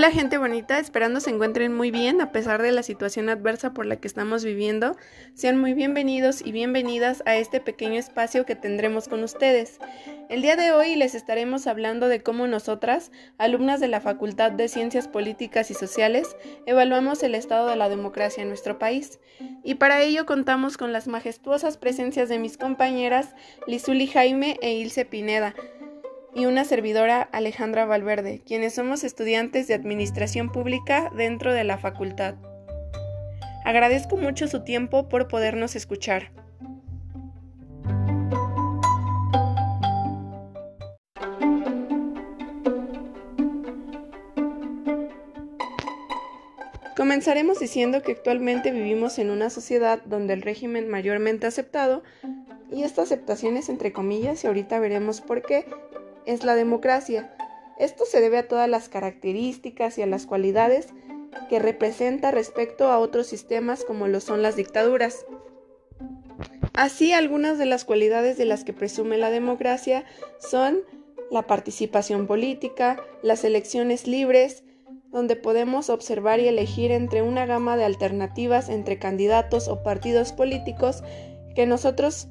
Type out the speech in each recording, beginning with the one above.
Hola gente bonita, esperando se encuentren muy bien a pesar de la situación adversa por la que estamos viviendo. Sean muy bienvenidos y bienvenidas a este pequeño espacio que tendremos con ustedes. El día de hoy les estaremos hablando de cómo nosotras, alumnas de la Facultad de Ciencias Políticas y Sociales, evaluamos el estado de la democracia en nuestro país. Y para ello contamos con las majestuosas presencias de mis compañeras Lizuli Jaime e Ilse Pineda y una servidora Alejandra Valverde, quienes somos estudiantes de Administración Pública dentro de la facultad. Agradezco mucho su tiempo por podernos escuchar. Comenzaremos diciendo que actualmente vivimos en una sociedad donde el régimen mayormente aceptado, y esta aceptación es entre comillas y ahorita veremos por qué, es la democracia. Esto se debe a todas las características y a las cualidades que representa respecto a otros sistemas como lo son las dictaduras. Así, algunas de las cualidades de las que presume la democracia son la participación política, las elecciones libres, donde podemos observar y elegir entre una gama de alternativas entre candidatos o partidos políticos que nosotros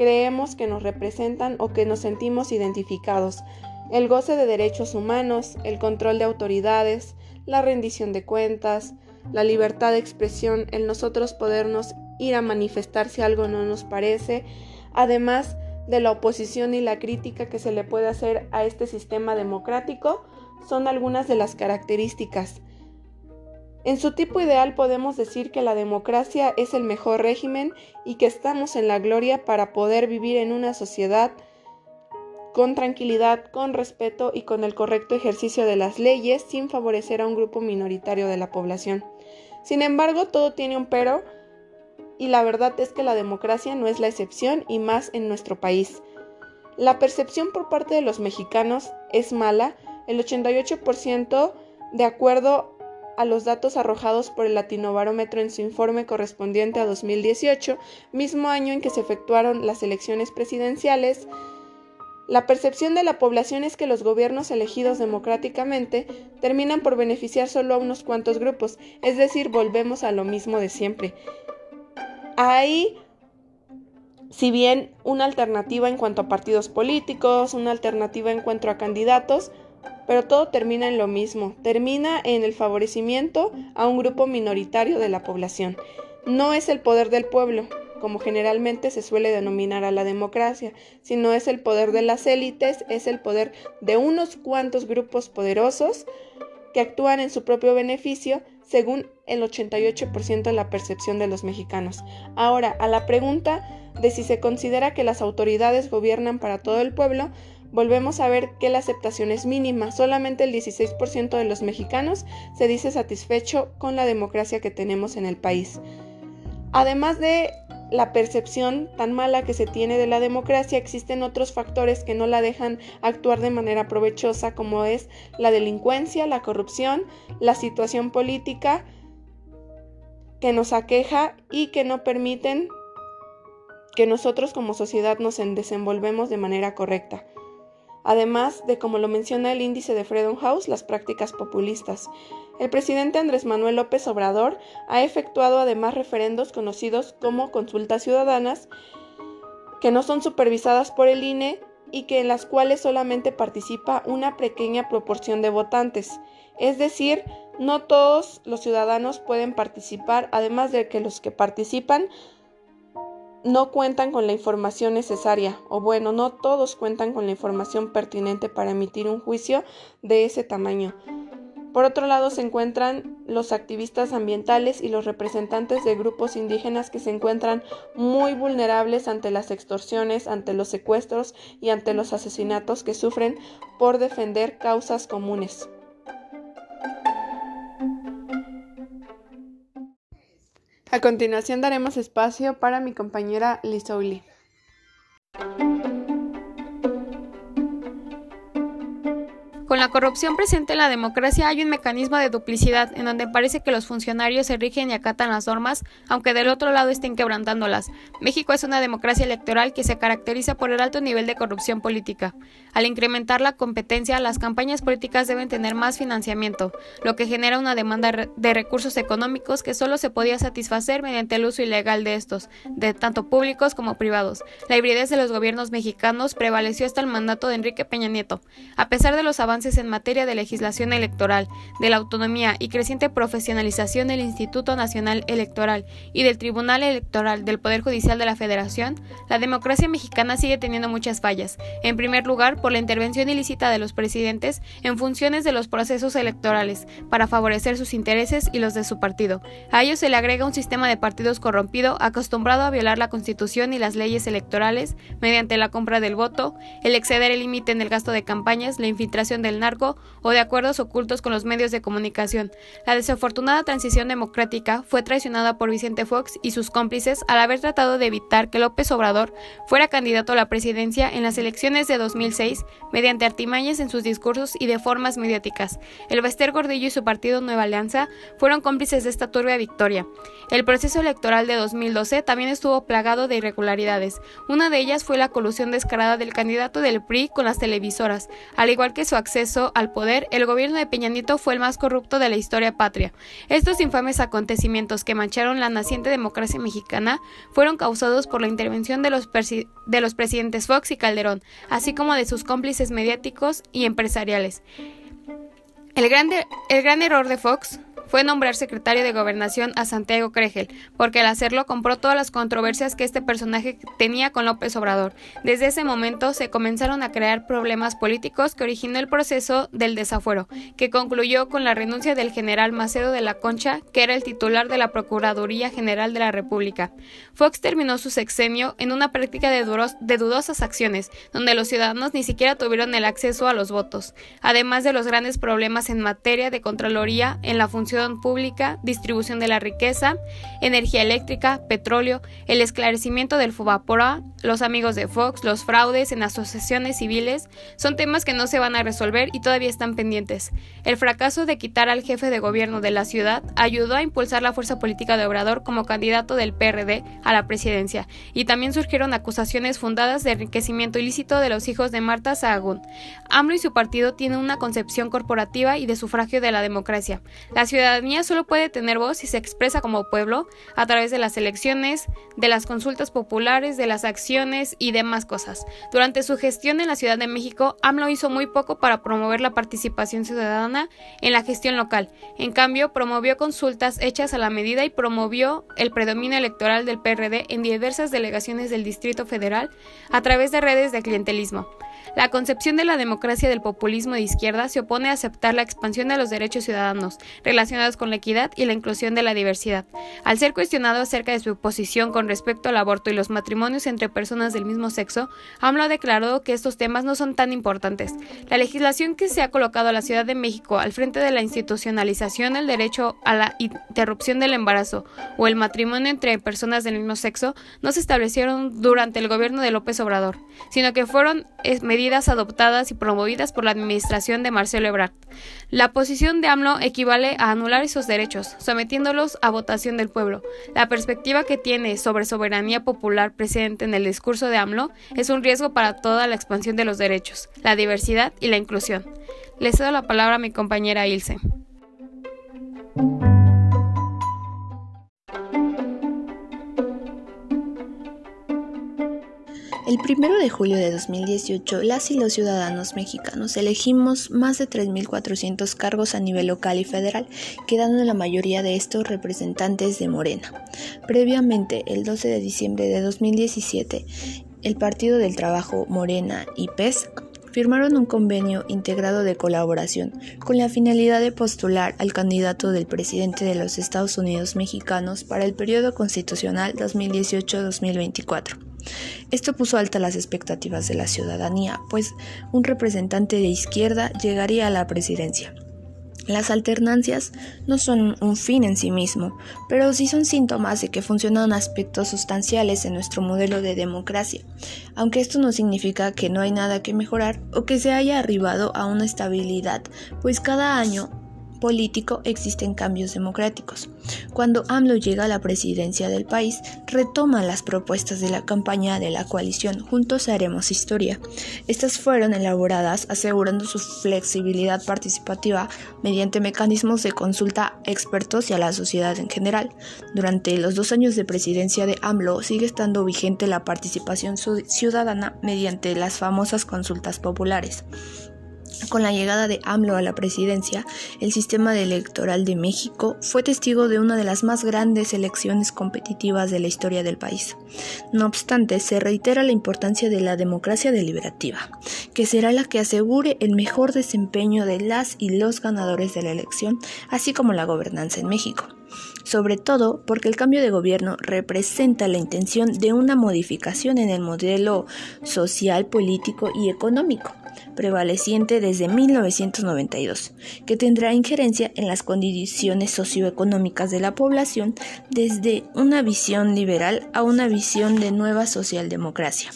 creemos que nos representan o que nos sentimos identificados, el goce de derechos humanos, el control de autoridades, la rendición de cuentas, la libertad de expresión, el nosotros podernos ir a manifestar si algo no nos parece, además de la oposición y la crítica que se le puede hacer a este sistema democrático, son algunas de las características. En su tipo ideal podemos decir que la democracia es el mejor régimen y que estamos en la gloria para poder vivir en una sociedad con tranquilidad, con respeto y con el correcto ejercicio de las leyes sin favorecer a un grupo minoritario de la población. Sin embargo, todo tiene un pero y la verdad es que la democracia no es la excepción y más en nuestro país. La percepción por parte de los mexicanos es mala, el 88% de acuerdo a los datos arrojados por el Latinobarómetro en su informe correspondiente a 2018, mismo año en que se efectuaron las elecciones presidenciales, la percepción de la población es que los gobiernos elegidos democráticamente terminan por beneficiar solo a unos cuantos grupos, es decir, volvemos a lo mismo de siempre. Hay, si bien una alternativa en cuanto a partidos políticos, una alternativa en cuanto a candidatos, pero todo termina en lo mismo, termina en el favorecimiento a un grupo minoritario de la población. No es el poder del pueblo, como generalmente se suele denominar a la democracia, sino es el poder de las élites, es el poder de unos cuantos grupos poderosos que actúan en su propio beneficio, según el 88% de la percepción de los mexicanos. Ahora, a la pregunta de si se considera que las autoridades gobiernan para todo el pueblo, volvemos a ver que la aceptación es mínima. Solamente el 16% de los mexicanos se dice satisfecho con la democracia que tenemos en el país. Además de la percepción tan mala que se tiene de la democracia, existen otros factores que no la dejan actuar de manera provechosa, como es la delincuencia, la corrupción, la situación política que nos aqueja y que no permiten que nosotros como sociedad nos desenvolvemos de manera correcta además de, como lo menciona el índice de Freedom House, las prácticas populistas. El presidente Andrés Manuel López Obrador ha efectuado además referendos conocidos como consultas ciudadanas, que no son supervisadas por el INE y que en las cuales solamente participa una pequeña proporción de votantes. Es decir, no todos los ciudadanos pueden participar, además de que los que participan no cuentan con la información necesaria, o bueno, no todos cuentan con la información pertinente para emitir un juicio de ese tamaño. Por otro lado se encuentran los activistas ambientales y los representantes de grupos indígenas que se encuentran muy vulnerables ante las extorsiones, ante los secuestros y ante los asesinatos que sufren por defender causas comunes. A continuación daremos espacio para mi compañera Lisouli. La corrupción presente en la democracia hay un mecanismo de duplicidad en donde parece que los funcionarios se rigen y acatan las normas, aunque del otro lado estén quebrantándolas. México es una democracia electoral que se caracteriza por el alto nivel de corrupción política. Al incrementar la competencia, las campañas políticas deben tener más financiamiento, lo que genera una demanda de recursos económicos que solo se podía satisfacer mediante el uso ilegal de estos, de tanto públicos como privados. La hibridez de los gobiernos mexicanos prevaleció hasta el mandato de Enrique Peña Nieto. A pesar de los avances en materia de legislación electoral, de la autonomía y creciente profesionalización del Instituto Nacional Electoral y del Tribunal Electoral del Poder Judicial de la Federación, la democracia mexicana sigue teniendo muchas fallas. En primer lugar, por la intervención ilícita de los presidentes en funciones de los procesos electorales para favorecer sus intereses y los de su partido. A ello se le agrega un sistema de partidos corrompido acostumbrado a violar la Constitución y las leyes electorales mediante la compra del voto, el exceder el límite en el gasto de campañas, la infiltración del narco o de acuerdos ocultos con los medios de comunicación. La desafortunada transición democrática fue traicionada por Vicente Fox y sus cómplices al haber tratado de evitar que López Obrador fuera candidato a la presidencia en las elecciones de 2006 mediante artimañas en sus discursos y de formas mediáticas. El Bester Gordillo y su partido Nueva Alianza fueron cómplices de esta turbia victoria. El proceso electoral de 2012 también estuvo plagado de irregularidades. Una de ellas fue la colusión descarada del candidato del PRI con las televisoras, al igual que su acceso al poder, el gobierno de Peña Nieto fue el más corrupto de la historia patria. Estos infames acontecimientos que mancharon la naciente democracia mexicana fueron causados por la intervención de los, de los presidentes Fox y Calderón, así como de sus cómplices mediáticos y empresariales. El, grande, el gran error de Fox fue nombrar secretario de Gobernación a Santiago Cregel, porque al hacerlo compró todas las controversias que este personaje tenía con López Obrador. Desde ese momento se comenzaron a crear problemas políticos que originó el proceso del desafuero, que concluyó con la renuncia del general Macedo de la Concha, que era el titular de la Procuraduría General de la República. Fox terminó su sexenio en una práctica de, de dudosas acciones, donde los ciudadanos ni siquiera tuvieron el acceso a los votos, además de los grandes problemas en materia de Contraloría en la función pública, distribución de la riqueza, energía eléctrica, petróleo, el esclarecimiento del FUBAPORA, los amigos de Fox, los fraudes en asociaciones civiles, son temas que no se van a resolver y todavía están pendientes. El fracaso de quitar al jefe de gobierno de la ciudad ayudó a impulsar la fuerza política de Obrador como candidato del PRD a la presidencia, y también surgieron acusaciones fundadas de enriquecimiento ilícito de los hijos de Marta Sahagún. AMLO y su partido tienen una concepción corporativa y de sufragio de la democracia. La ciudad ciudadanía solo puede tener voz si se expresa como pueblo a través de las elecciones, de las consultas populares, de las acciones y demás cosas. Durante su gestión en la Ciudad de México, AMLO hizo muy poco para promover la participación ciudadana en la gestión local. En cambio, promovió consultas hechas a la medida y promovió el predominio electoral del PRD en diversas delegaciones del Distrito Federal a través de redes de clientelismo. La concepción de la democracia del populismo de izquierda se opone a aceptar la expansión de los derechos ciudadanos relacionados con la equidad y la inclusión de la diversidad. Al ser cuestionado acerca de su posición con respecto al aborto y los matrimonios entre personas del mismo sexo, AMLO ha declarado que estos temas no son tan importantes. La legislación que se ha colocado a la Ciudad de México al frente de la institucionalización del derecho a la interrupción del embarazo o el matrimonio entre personas del mismo sexo no se establecieron durante el gobierno de López Obrador, sino que fueron medidas adoptadas y promovidas por la administración de Marcelo Ebrard. La posición de AMLO equivale a anular esos derechos, sometiéndolos a votación del pueblo. La perspectiva que tiene sobre soberanía popular presente en el discurso de AMLO es un riesgo para toda la expansión de los derechos, la diversidad y la inclusión. Le cedo la palabra a mi compañera Ilse. El 1 de julio de 2018, las y los ciudadanos mexicanos elegimos más de 3.400 cargos a nivel local y federal, quedando la mayoría de estos representantes de Morena. Previamente, el 12 de diciembre de 2017, el Partido del Trabajo Morena y PES firmaron un convenio integrado de colaboración con la finalidad de postular al candidato del presidente de los Estados Unidos mexicanos para el periodo constitucional 2018-2024. Esto puso altas las expectativas de la ciudadanía, pues un representante de izquierda llegaría a la presidencia. Las alternancias no son un fin en sí mismo, pero sí son síntomas de que funcionan aspectos sustanciales en nuestro modelo de democracia, aunque esto no significa que no hay nada que mejorar o que se haya arribado a una estabilidad, pues cada año político existen cambios democráticos. Cuando AMLO llega a la presidencia del país, retoma las propuestas de la campaña de la coalición Juntos haremos historia. Estas fueron elaboradas asegurando su flexibilidad participativa mediante mecanismos de consulta a expertos y a la sociedad en general. Durante los dos años de presidencia de AMLO sigue estando vigente la participación ciudadana mediante las famosas consultas populares. Con la llegada de AMLO a la presidencia, el sistema electoral de México fue testigo de una de las más grandes elecciones competitivas de la historia del país. No obstante, se reitera la importancia de la democracia deliberativa, que será la que asegure el mejor desempeño de las y los ganadores de la elección, así como la gobernanza en México sobre todo porque el cambio de gobierno representa la intención de una modificación en el modelo social, político y económico prevaleciente desde 1992, que tendrá injerencia en las condiciones socioeconómicas de la población desde una visión liberal a una visión de nueva socialdemocracia.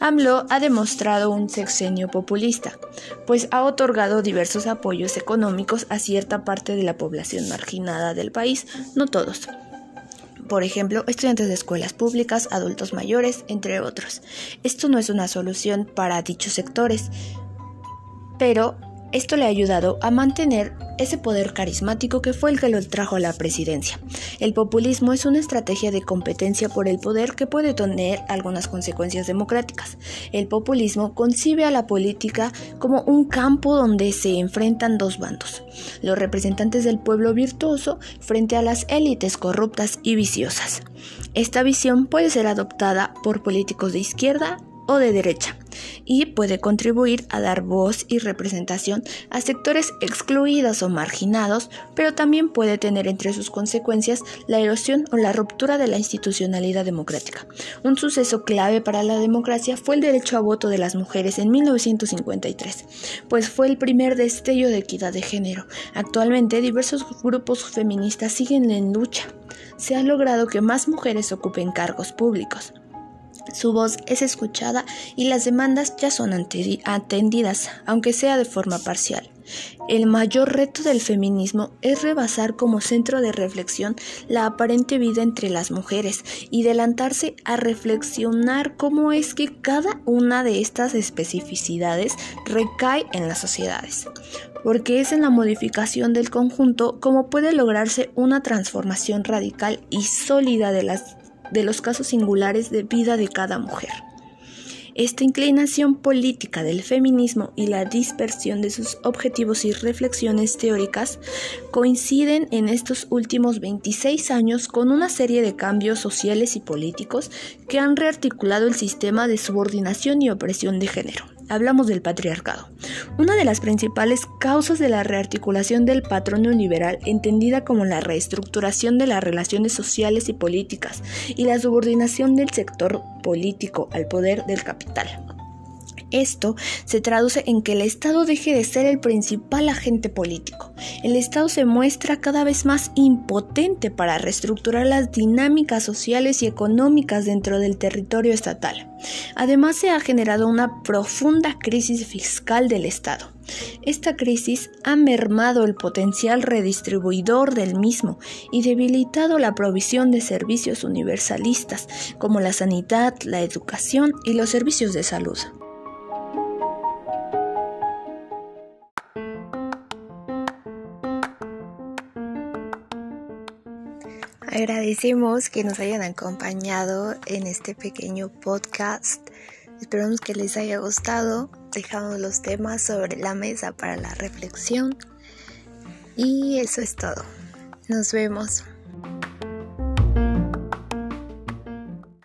AMLO ha demostrado un sexenio populista, pues ha otorgado diversos apoyos económicos a cierta parte de la población marginada del país, no todos por ejemplo, estudiantes de escuelas públicas, adultos mayores, entre otros. Esto no es una solución para dichos sectores, pero esto le ha ayudado a mantener ese poder carismático que fue el que lo trajo a la presidencia. El populismo es una estrategia de competencia por el poder que puede tener algunas consecuencias democráticas. El populismo concibe a la política como un campo donde se enfrentan dos bandos, los representantes del pueblo virtuoso frente a las élites corruptas y viciosas. Esta visión puede ser adoptada por políticos de izquierda o de derecha y puede contribuir a dar voz y representación a sectores excluidos o marginados, pero también puede tener entre sus consecuencias la erosión o la ruptura de la institucionalidad democrática. Un suceso clave para la democracia fue el derecho a voto de las mujeres en 1953, pues fue el primer destello de equidad de género. Actualmente diversos grupos feministas siguen en lucha. Se ha logrado que más mujeres ocupen cargos públicos. Su voz es escuchada y las demandas ya son atendidas, aunque sea de forma parcial. El mayor reto del feminismo es rebasar como centro de reflexión la aparente vida entre las mujeres y adelantarse a reflexionar cómo es que cada una de estas especificidades recae en las sociedades, porque es en la modificación del conjunto como puede lograrse una transformación radical y sólida de las de los casos singulares de vida de cada mujer. Esta inclinación política del feminismo y la dispersión de sus objetivos y reflexiones teóricas coinciden en estos últimos 26 años con una serie de cambios sociales y políticos que han rearticulado el sistema de subordinación y opresión de género hablamos del patriarcado. Una de las principales causas de la rearticulación del patrono liberal, entendida como la reestructuración de las relaciones sociales y políticas y la subordinación del sector político al poder del capital. Esto se traduce en que el Estado deje de ser el principal agente político. El Estado se muestra cada vez más impotente para reestructurar las dinámicas sociales y económicas dentro del territorio estatal. Además se ha generado una profunda crisis fiscal del Estado. Esta crisis ha mermado el potencial redistribuidor del mismo y debilitado la provisión de servicios universalistas como la sanidad, la educación y los servicios de salud. Agradecemos que nos hayan acompañado en este pequeño podcast. Esperamos que les haya gustado. Dejamos los temas sobre la mesa para la reflexión. Y eso es todo. Nos vemos.